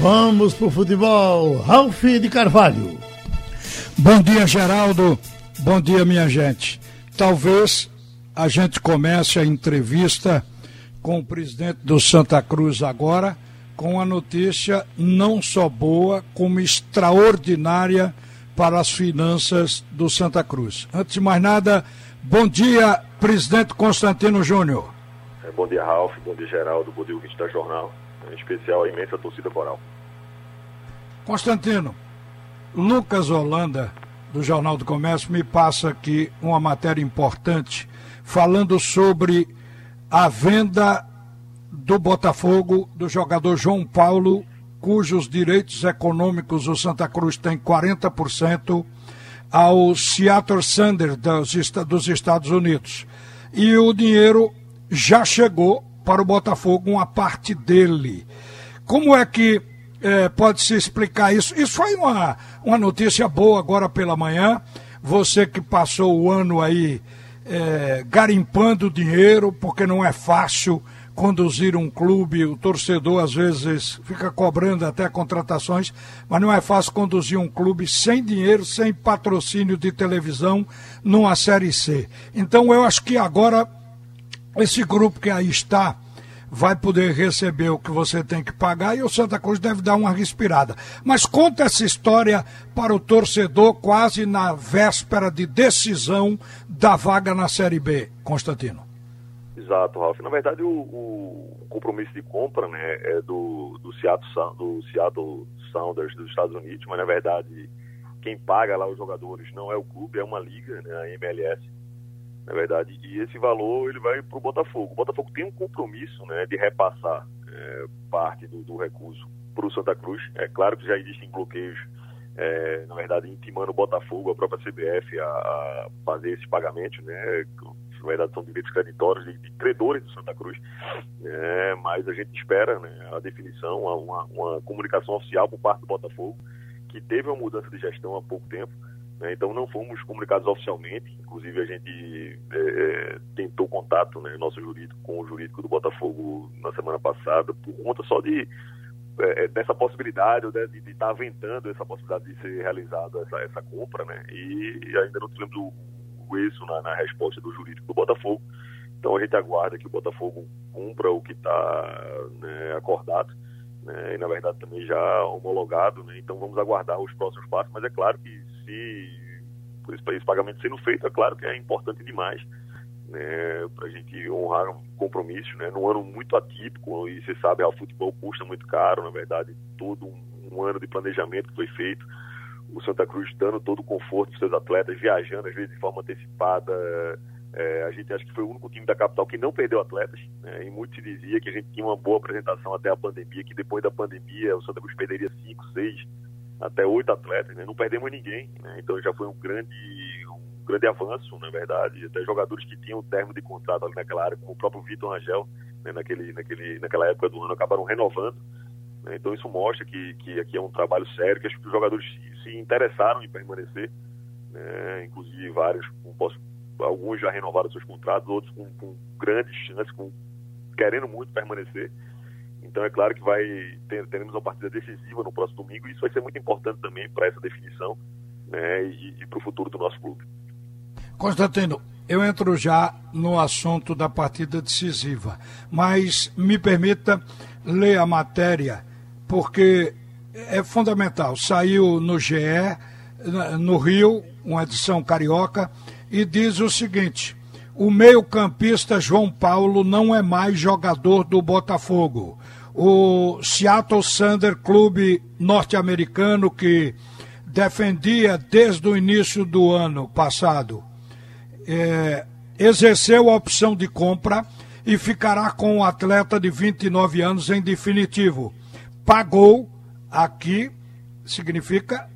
Vamos pro futebol. Ralf de Carvalho. Bom dia, Geraldo. Bom dia, minha gente. Talvez a gente comece a entrevista com o presidente do Santa Cruz agora, com a notícia não só boa, como extraordinária para as finanças do Santa Cruz. Antes de mais nada, bom dia, presidente Constantino Júnior. É, bom dia, Ralf. Bom dia, Geraldo. Bom dia, ouvinte da Jornal. Em especial, a imensa torcida coral. Constantino, Lucas Holanda, do Jornal do Comércio, me passa aqui uma matéria importante falando sobre a venda do Botafogo do jogador João Paulo, cujos direitos econômicos o Santa Cruz tem 40%, ao Seattle Sanders dos Estados Unidos. E o dinheiro já chegou para o Botafogo, uma parte dele. Como é que é, pode se explicar isso? Isso foi uma, uma notícia boa agora pela manhã. Você que passou o ano aí é, garimpando dinheiro, porque não é fácil conduzir um clube, o torcedor às vezes fica cobrando até contratações, mas não é fácil conduzir um clube sem dinheiro, sem patrocínio de televisão numa Série C. Então eu acho que agora esse grupo que aí está vai poder receber o que você tem que pagar e o Santa Cruz deve dar uma respirada. Mas conta essa história para o torcedor quase na véspera de decisão da vaga na Série B, Constantino. Exato, Ralf. Na verdade, o, o, compromisso de compra né, é do, do, Seattle, do Seattle Sounders dos Estados Unidos, mas na verdade quem paga lá os jogadores não é o clube, é uma liga, né, a MLS na verdade, e esse valor ele vai para o Botafogo. O Botafogo tem um compromisso né, de repassar é, parte do, do recurso para o Santa Cruz. É claro que já existem bloqueios, é, na verdade, intimando o Botafogo, a própria CBF, a, a fazer esses pagamentos, né? Na verdade, são direitos creditórios de, de credores do Santa Cruz. É, mas a gente espera né, a definição, uma, uma comunicação oficial por parte do Botafogo, que teve uma mudança de gestão há pouco tempo né? Então não fomos comunicados oficialmente, inclusive a gente é, é, tentou contato, né, nosso jurídico, com o jurídico do Botafogo na semana passada, por conta só de é, é dessa possibilidade, de estar tá aventando essa possibilidade de ser realizada essa, essa compra, né? E ainda não tivemos o, o êxito na, na resposta do jurídico do Botafogo. Então a gente aguarda que o Botafogo cumpra o que está né, acordado. Né, e na verdade também já homologado, né, então vamos aguardar os próximos passos, mas é claro que se por esse pagamento sendo feito, é claro que é importante demais né, para a gente honrar um compromisso, né, num ano muito atípico, e você sabe, o futebol custa muito caro, na verdade, todo um, um, ano de planejamento que foi feito, o Santa Cruz dando todo o conforto para seus atletas, viajando às vezes de forma antecipada, é, a gente acha que foi o único time da capital que não perdeu atletas, né, e muito se dizia que a gente tinha uma boa apresentação até a pandemia, que depois da pandemia o Santa Cruz perderia cinco, seis até oito atletas, né? não perdemos ninguém, né? então já foi um grande, um grande avanço, na verdade, até jogadores que tinham termo de contrato ali naquela área, como o próprio Vitor Angel, né? naquele, naquele, naquela época do ano, acabaram renovando, né? então isso mostra que, que aqui é um trabalho sério, que os jogadores se interessaram em permanecer, né? inclusive vários, posso, alguns já renovaram seus contratos, outros com, com grandes chances, com, querendo muito permanecer, então é claro que vai ter, teremos uma partida decisiva no próximo domingo e isso vai ser muito importante também para essa definição né, e, e para o futuro do nosso clube. Constantino, eu entro já no assunto da partida decisiva, mas me permita ler a matéria, porque é fundamental. Saiu no GE, no Rio, uma edição carioca, e diz o seguinte: o meio-campista João Paulo não é mais jogador do Botafogo o Seattle Sander Clube norte-americano que defendia desde o início do ano passado, é, exerceu a opção de compra e ficará com o atleta de 29 anos em definitivo. Pagou, aqui significa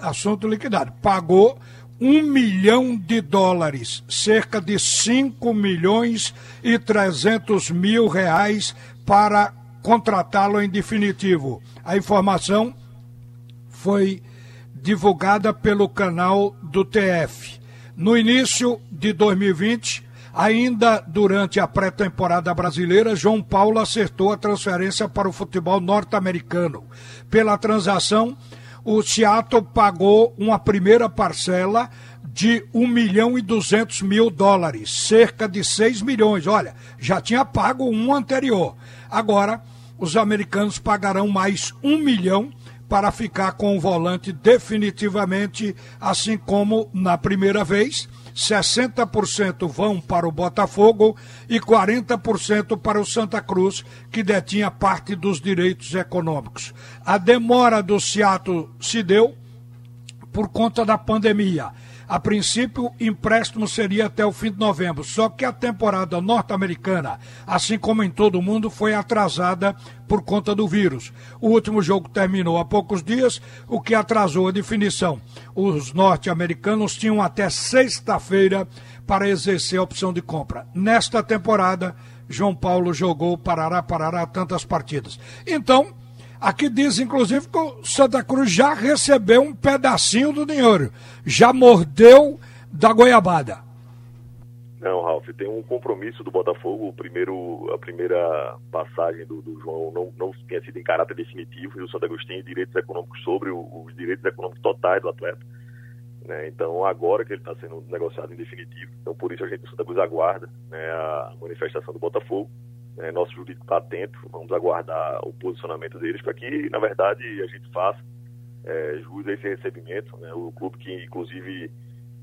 assunto liquidado, pagou um milhão de dólares, cerca de 5 milhões e 300 mil reais para contratá-lo em definitivo. A informação foi divulgada pelo canal do TF. No início de 2020, Ainda durante a pré-temporada brasileira, João Paulo acertou a transferência para o futebol norte-americano. Pela transação, o Seattle pagou uma primeira parcela de 1 milhão e 200 mil dólares, cerca de 6 milhões. Olha, já tinha pago um anterior. Agora, os americanos pagarão mais 1 milhão para ficar com o volante definitivamente, assim como na primeira vez. 60% vão para o Botafogo e 40% para o Santa Cruz, que detinha parte dos direitos econômicos. A demora do Seattle se deu por conta da pandemia. A princípio, empréstimo seria até o fim de novembro, só que a temporada norte-americana, assim como em todo o mundo, foi atrasada por conta do vírus. O último jogo terminou há poucos dias, o que atrasou a definição. Os norte-americanos tinham até sexta-feira para exercer a opção de compra. Nesta temporada, João Paulo jogou parará, parará tantas partidas. Então, Aqui diz, inclusive, que o Santa Cruz já recebeu um pedacinho do dinheiro. Já mordeu da goiabada. Não, Ralf, tem um compromisso do Botafogo. O primeiro, a primeira passagem do, do João não, não tinha sido em caráter definitivo e o Cruz tem direitos econômicos sobre o, os direitos econômicos totais do atleta. Né? Então, agora que ele está sendo negociado em definitivo, então por isso a gente, o Santa Cruz, aguarda né, a manifestação do Botafogo. É, nosso jurídico está atento, vamos aguardar o posicionamento deles para que, na verdade, a gente faça é, jus a esse recebimento. Né? O clube que, inclusive,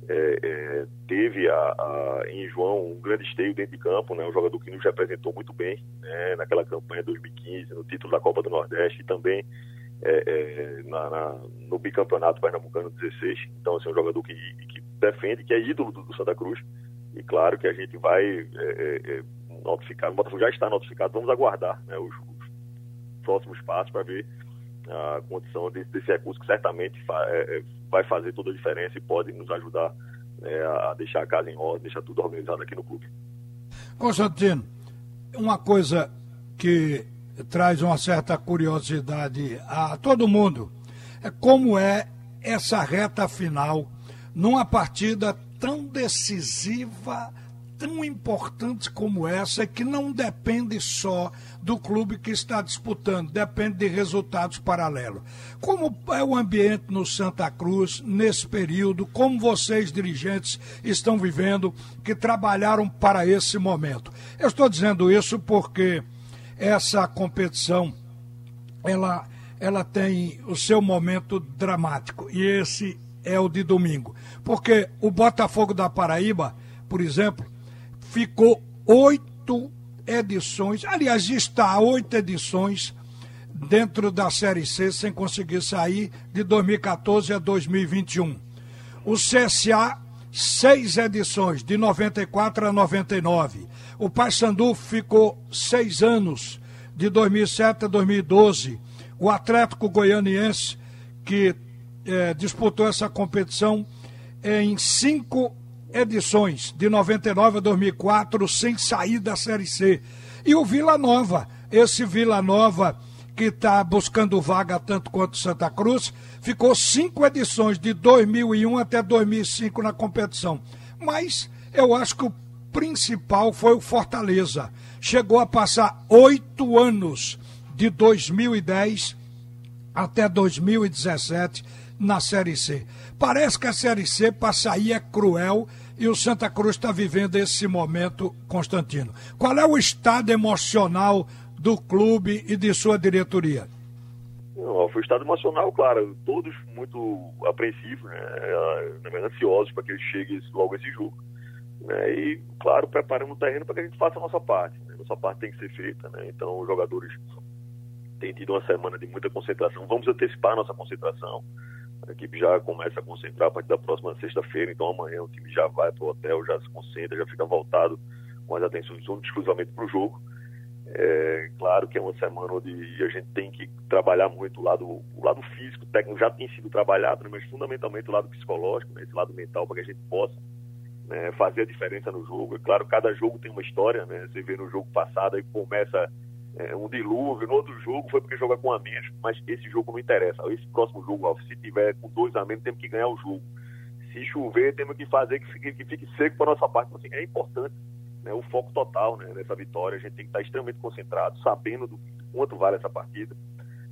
é, é, teve a, a, em João um grande esteio dentro de campo, né? um jogador que nos representou muito bem né? naquela campanha 2015, no título da Copa do Nordeste e também é, é, na, na, no bicampeonato pernambucano 16. Então, assim, um jogador que, que defende, que é ídolo do, do Santa Cruz. E claro que a gente vai notificado, o Botafogo já está notificado, vamos aguardar né, os, os, próximos passos para ver a condição desse, desse recurso que certamente fa, é, é, vai fazer toda a diferença e pode nos ajudar né, a deixar a casa em ordem, deixar tudo organizado aqui no clube. Constantino, uma coisa que traz uma certa curiosidade a todo mundo é como é essa reta final numa partida tão decisiva tão importante como essa é que não depende só do clube que está disputando, depende de resultados paralelos. Como é o ambiente no Santa Cruz nesse período? Como vocês, dirigentes, estão vivendo que trabalharam para esse momento? Eu estou dizendo isso porque essa competição ela, ela tem o seu momento dramático e esse é o de domingo. Porque o Botafogo da Paraíba, por exemplo, ficou oito edições, aliás, está oito edições dentro da Série C sem conseguir sair de 2014 a 2021. O CSA, seis edições, de 94 a 99. O Paysandu ficou seis anos, de 2007 a 2012. O Atlético Goianiense, que eh, disputou essa competição em cinco edições, de 99 a 2004, sem sair da Série C. E o Vila Nova, esse Vila Nova que está buscando vaga tanto quanto Santa Cruz, ficou cinco edições, de 2001 até 2005 na competição. Mas eu acho que o principal foi o Fortaleza. Chegou a passar oito anos, de 2010 até 2017, na Série C. Parece que a Série C para sair é cruel e o Santa Cruz está vivendo esse momento, Constantino. Qual é o estado emocional do clube e de sua diretoria? Não, o estado emocional, claro, todos muito apreensivos, né, é, ansiosos para que ele chegue logo esse jogo. Né, e, claro, preparando o terreno para que a gente faça a nossa parte. Né, nossa parte tem que ser feita. Né, então, os jogadores têm tido uma semana de muita concentração. Vamos antecipar a nossa concentração. A equipe já começa a concentrar a partir da próxima sexta-feira, então amanhã o time já vai para o hotel, já se concentra, já fica voltado com as atenções exclusivamente para o jogo. É, claro que é uma semana onde a gente tem que trabalhar muito o lado, o lado físico, o técnico já tem sido trabalhado, né, mas fundamentalmente o lado psicológico, né, esse lado mental, para que a gente possa né, fazer a diferença no jogo. É claro, cada jogo tem uma história, né? Você vê no jogo passado e começa é, um dilúvio, no outro jogo foi porque joga com a menos, mas esse jogo não interessa. Esse próximo jogo, se tiver com dois a menos, temos que ganhar o jogo. Se chover, temos que fazer que fique, que fique seco para nossa parte. Então, assim, é importante né, o foco total né, nessa vitória. A gente tem que estar extremamente concentrado, sabendo do quanto vale essa partida,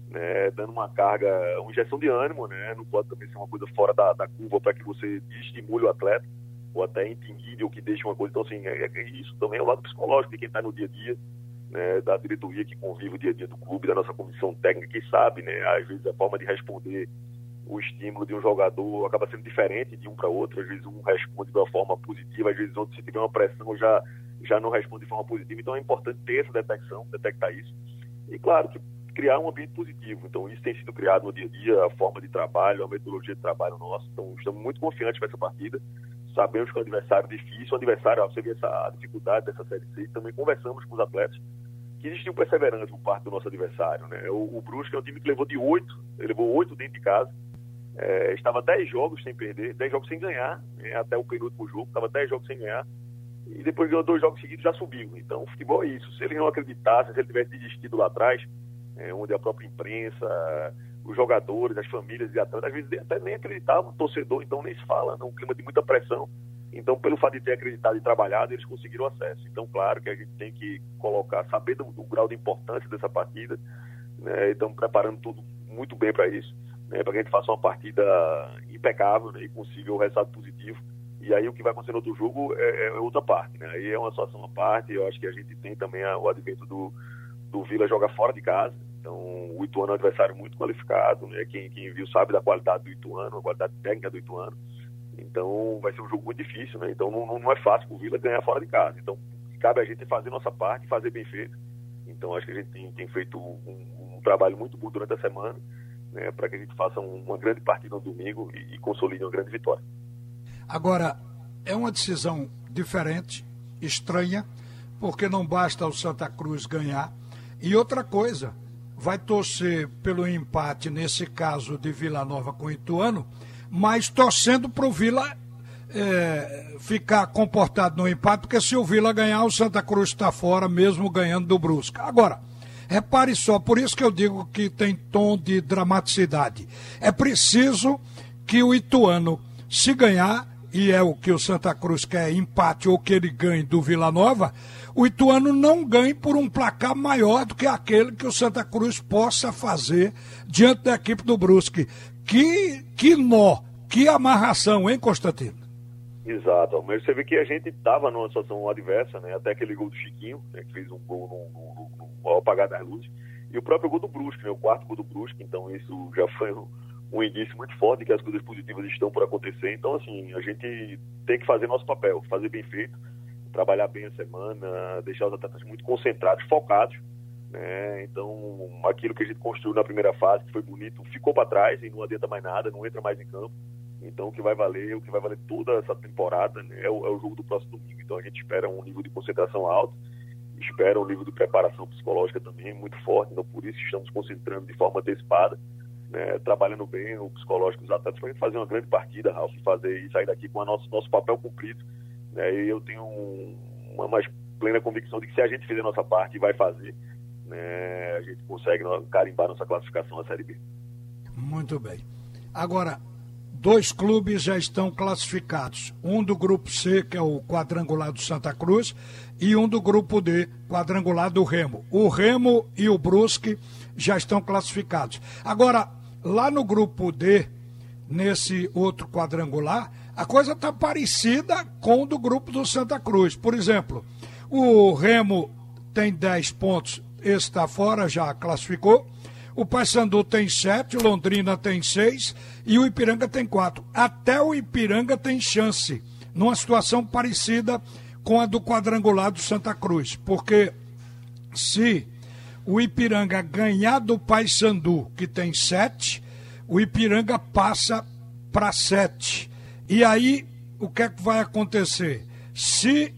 né, dando uma carga, uma injeção de ânimo, né, não pode também ser uma coisa fora da, da curva para que você estimule o atleta ou até intimide ou que deixe uma coisa. Então, assim, é, é, isso também é o lado psicológico de quem está no dia a dia, né, da diretoria que convive o dia a dia do clube, da nossa comissão técnica que sabe, né, às vezes a forma de responder o estímulo de um jogador acaba sendo diferente de um para outro. Às vezes um responde de uma forma positiva, às vezes outro, se tiver uma pressão, já, já não responde de forma positiva. Então é importante ter essa detecção, detectar isso. E claro que criar um ambiente positivo. Então isso tem sido criado no dia a dia, a forma de trabalho, a metodologia de trabalho nosso. Então estamos muito confiantes para essa partida. Sabemos que é um adversário difícil, um adversário, você vê essa dificuldade dessa Série C, também conversamos com os atletas que existiu perseverança por parte do nosso adversário. Né? O, o Brusque é um time que levou de oito, levou oito dentro de casa, é, estava 10 jogos sem perder, 10 jogos sem ganhar, né, até o penúltimo jogo, estava 10 jogos sem ganhar, e depois ganhou dois jogos seguidos já subiu. Então o futebol é isso. Se ele não acreditasse, se ele tivesse desistido lá atrás, é, onde a própria imprensa, os jogadores, as famílias e atletas, às vezes até nem acreditavam, o torcedor, então nem se fala, um clima de muita pressão. Então, pelo fato de ter acreditado e trabalhado, eles conseguiram acesso. Então, claro que a gente tem que colocar, saber do, do grau de importância dessa partida, né, estamos preparando tudo muito bem para isso né, para que a gente faça uma partida impecável né, e consiga o resultado positivo. E aí o que vai acontecer no outro jogo é, é outra parte. Né? Aí é uma situação à parte. Eu acho que a gente tem também a, o advento do, do Vila jogar fora de casa. Então o Ituano é um adversário muito qualificado. Né? Quem, quem viu sabe da qualidade do Ituano, a qualidade técnica do Ituano. Então vai ser um jogo muito difícil. Né? Então não, não é fácil o Vila ganhar fora de casa. Então cabe a gente fazer nossa parte, fazer bem feito. Então acho que a gente tem, tem feito um, um trabalho muito bom durante a semana né, para que a gente faça uma grande partida no domingo e, e consolide uma grande vitória. Agora, é uma decisão diferente, estranha, porque não basta o Santa Cruz ganhar. E outra coisa, vai torcer pelo empate, nesse caso de Vila Nova com Ituano, mas torcendo para o Vila é, ficar comportado no empate, porque se o Vila ganhar, o Santa Cruz está fora, mesmo ganhando do Brusca. Agora, Repare só, por isso que eu digo que tem tom de dramaticidade. É preciso que o Ituano, se ganhar, e é o que o Santa Cruz quer, empate ou que ele ganhe do Vila Nova, o Ituano não ganhe por um placar maior do que aquele que o Santa Cruz possa fazer diante da equipe do Brusque. Que, que nó, que amarração, hein, Constantino? Exato, mas você vê que a gente estava numa situação adversa, né? Até aquele gol do Chiquinho, né? que fez um gol no, no, no, apagar das luzes, e o próprio gol do Brusque, né? O quarto gol do Brusque, então isso já foi um, um indício muito forte que as coisas positivas estão por acontecer. Então, assim, a gente tem que fazer nosso papel, fazer bem feito, trabalhar bem a semana, deixar os atletas muito concentrados, focados, né? Então, aquilo que a gente construiu na primeira fase, que foi bonito, ficou para trás e não adianta mais nada, não entra mais em campo. Então, o que vai valer, o que vai valer toda essa temporada né, é, o, é, o, jogo do próximo domingo. Então, a gente espera um nível de concentração alto, espera um nível de preparação psicológica também muito forte. Então, por isso, estamos concentrando de forma antecipada, né, trabalhando bem o psicológico dos atletas para fazer uma grande partida, Ralf, fazer e sair daqui com o nosso, nosso papel cumprido. Né, e eu tenho um, uma mais plena convicção de que se a gente fizer a nossa parte e vai fazer, né, a gente consegue carimbar nossa classificação na Série B. Muito bem. Agora, dois clubes já estão classificados. Um do grupo C, que é o quadrangular do Santa Cruz, e um do grupo D, quadrangular do Remo. O Remo e o Brusque já estão classificados. Agora, lá no grupo D, nesse outro quadrangular, a coisa está parecida com o do grupo do Santa Cruz. Por exemplo, o Remo tem 10 pontos, está fora, já classificou. O Paysandu tem sete, Londrina tem seis e o Ipiranga tem quatro. Até o Ipiranga tem chance, numa situação parecida com a do quadrangular do Santa Cruz, porque se o Ipiranga ganhar do Paysandu, que tem sete, o Ipiranga passa para sete. E aí, o que é que vai acontecer? Se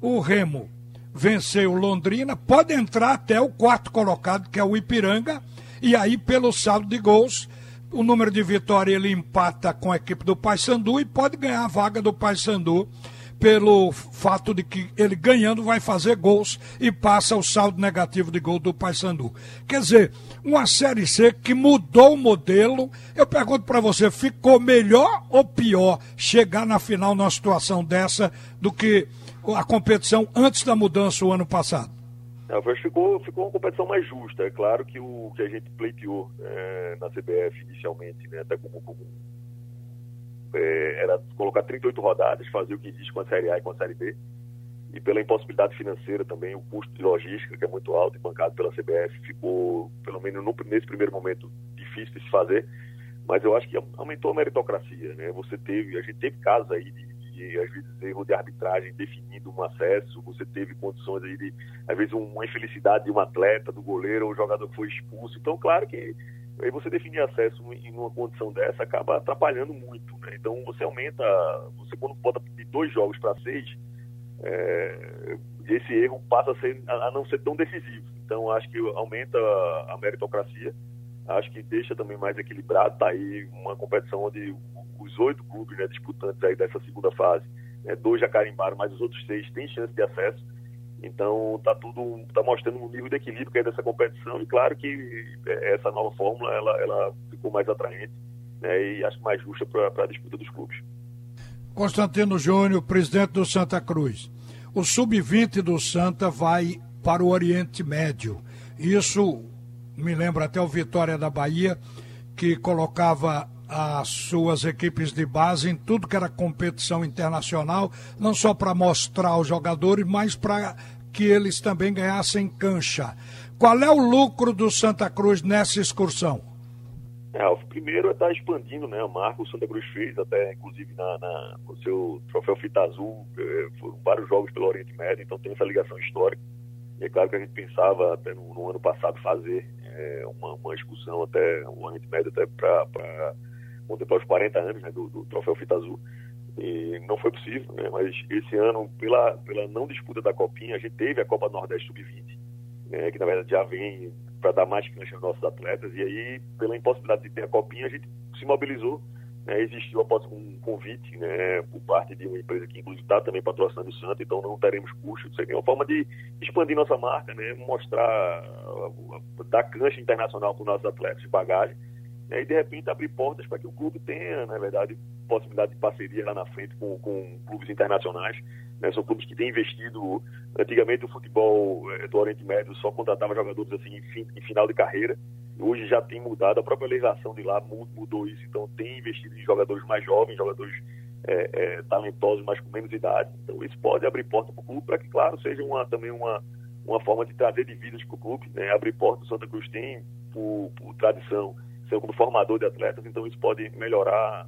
o Remo vencer o Londrina, pode entrar até o quarto colocado, que é o Ipiranga, e aí, pelo saldo de gols, o número de vitória ele empata com a equipe do Paysandu e pode ganhar a vaga do Paysandu pelo fato de que ele ganhando vai fazer gols e passa o saldo negativo de gol do Paysandu. Quer dizer, uma Série C que mudou o modelo. Eu pergunto para você, ficou melhor ou pior chegar na final numa situação dessa do que a competição antes da mudança o ano passado? É, ficou, ficou uma competição mais justa. É claro que o que a gente pleiteou é, na CBF inicialmente, né, até como, como é, era colocar 38 rodadas, fazer o que existe com a Série A e com a Série B. E pela impossibilidade financeira também, o custo de logística, que é muito alto e bancado pela CBF, ficou, pelo menos no, nesse primeiro momento, difícil de se fazer. Mas eu acho que aumentou a meritocracia. Né? Você teve, a gente teve casos aí de de, às vezes, erro de arbitragem definindo um acesso, você teve condições de, às vezes, uma infelicidade de um atleta, do goleiro ou o jogador que foi expulso. Então, claro que aí você definir acesso em uma condição dessa acaba atrapalhando muito, né? Então, você aumenta, você quando bota de dois jogos para seis, é, esse erro passa a, ser, a não ser tão decisivo. Então, acho que aumenta a meritocracia, acho que deixa também mais equilibrado, tá aí uma competição onde os oito clubes né, disputantes aí dessa segunda fase, né, dois já carimbaram, mas os outros seis têm chance de acesso. Então tá tudo tá mostrando um nível de equilíbrio que é dessa competição e claro que é, essa nova fórmula ela, ela ficou mais atraente né, e acho mais justa para a disputa dos clubes. Constantino Júnior, presidente do Santa Cruz. O sub-20 do Santa vai para o Oriente Médio. Isso me lembra até o Vitória da Bahia, que colocava as suas equipes de base em tudo que era competição internacional, não só para mostrar aos jogadores, mas para que eles também ganhassem cancha. Qual é o lucro do Santa Cruz nessa excursão? É, o primeiro é estar tá expandindo né, a marca. O Santa Cruz fez, até inclusive na, na, no seu troféu Fita Azul, é, foram vários jogos pelo Oriente Médio, então tem essa ligação histórica. E é claro que a gente pensava até no, no ano passado fazer é, uma, uma até o Oriente Médio até para contemplar os 40 anos né, do, do, troféu Fita Azul. E não foi possível, né, mas esse ano, pela, pela não disputa da Copinha, a gente teve a Copa Nordeste Sub-20, né, que na verdade já vem para dar mais cancha aos nossos atletas, e aí, pela impossibilidade de ter a Copinha, a gente se mobilizou. Né, existiu após um convite né, por parte de uma empresa que inclusive está também patrocinando o Santos, então não teremos custo. Isso é uma forma de expandir nossa marca, né, mostrar, dar cancha internacional para os nossos atletas de bagagem né, e de repente abrir portas para que o clube tenha, na verdade, possibilidade de parceria lá na frente com, com clubes internacionais. Né, são clubes que têm investido. Antigamente o futebol é, do Oriente Médio só contratava jogadores assim em, fim, em final de carreira. Hoje já tem mudado, a própria legislação de lá mudou isso, então tem investido em jogadores mais jovens, jogadores é, é, talentosos, mas com menos idade. Então isso pode abrir porta para o clube para que, claro, seja uma, também uma, uma forma de trazer divisas para o clube. Né? Abrir porta do Santa Cruz tem, por, por tradição, ser como formador de atletas, então isso pode melhorar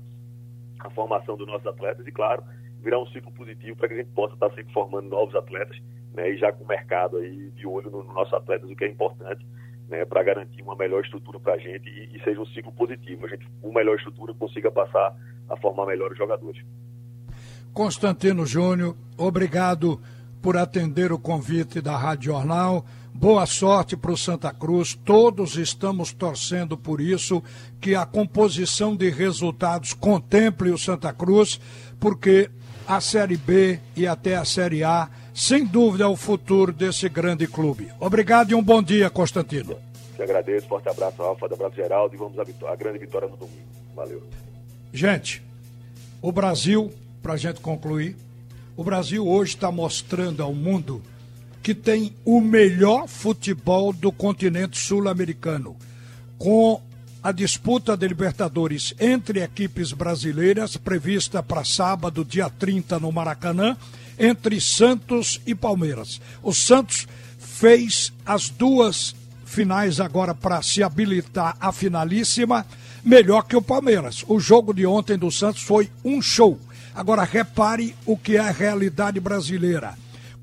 a formação dos nossos atletas e, claro, virar um ciclo positivo para que a gente possa estar sempre formando novos atletas né, e já com o mercado aí de olho nos no nossos atletas, o que é importante né, para garantir uma melhor estrutura para a gente e, e, seja um ciclo positivo. A gente, com melhor estrutura, consiga passar a formar melhores jogadores. Constantino Júnior, obrigado por atender o convite da Rádio Jornal. Boa sorte para o Santa Cruz. Todos estamos torcendo por isso, que a composição de resultados contemple o Santa Cruz, porque a Série B e até a Série A, sem dúvida, é o futuro desse grande clube. Obrigado e um bom dia, Constantino. Te agradeço, forte abraço, Alfa, abraço Geraldo e vamos à, à grande vitória no domingo. Valeu. Gente, o Brasil, para a gente concluir, o Brasil hoje está mostrando ao mundo que tem o melhor futebol do continente sul-americano, com a disputa de Libertadores entre equipes brasileiras prevista para sábado, dia 30, no Maracanã, entre Santos e Palmeiras. O Santos fez as duas finais agora para se habilitar à finalíssima, melhor que o Palmeiras. O jogo de ontem do Santos foi um show. Agora repare o que é a realidade brasileira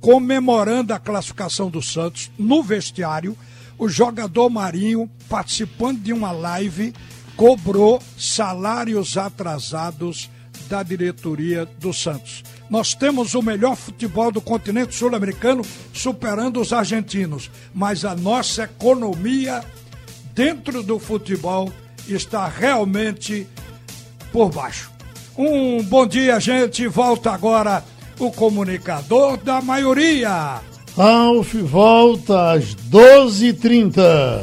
comemorando a classificação do Santos no vestiário, o jogador Marinho, participando de uma live, cobrou salários atrasados da diretoria do Santos. Nós temos o melhor futebol do continente sul-americano, superando os argentinos, mas a nossa economia dentro do futebol está realmente por baixo. Um bom dia, gente. Volta agora o comunicador da maioria. Ralf volta às 12h30.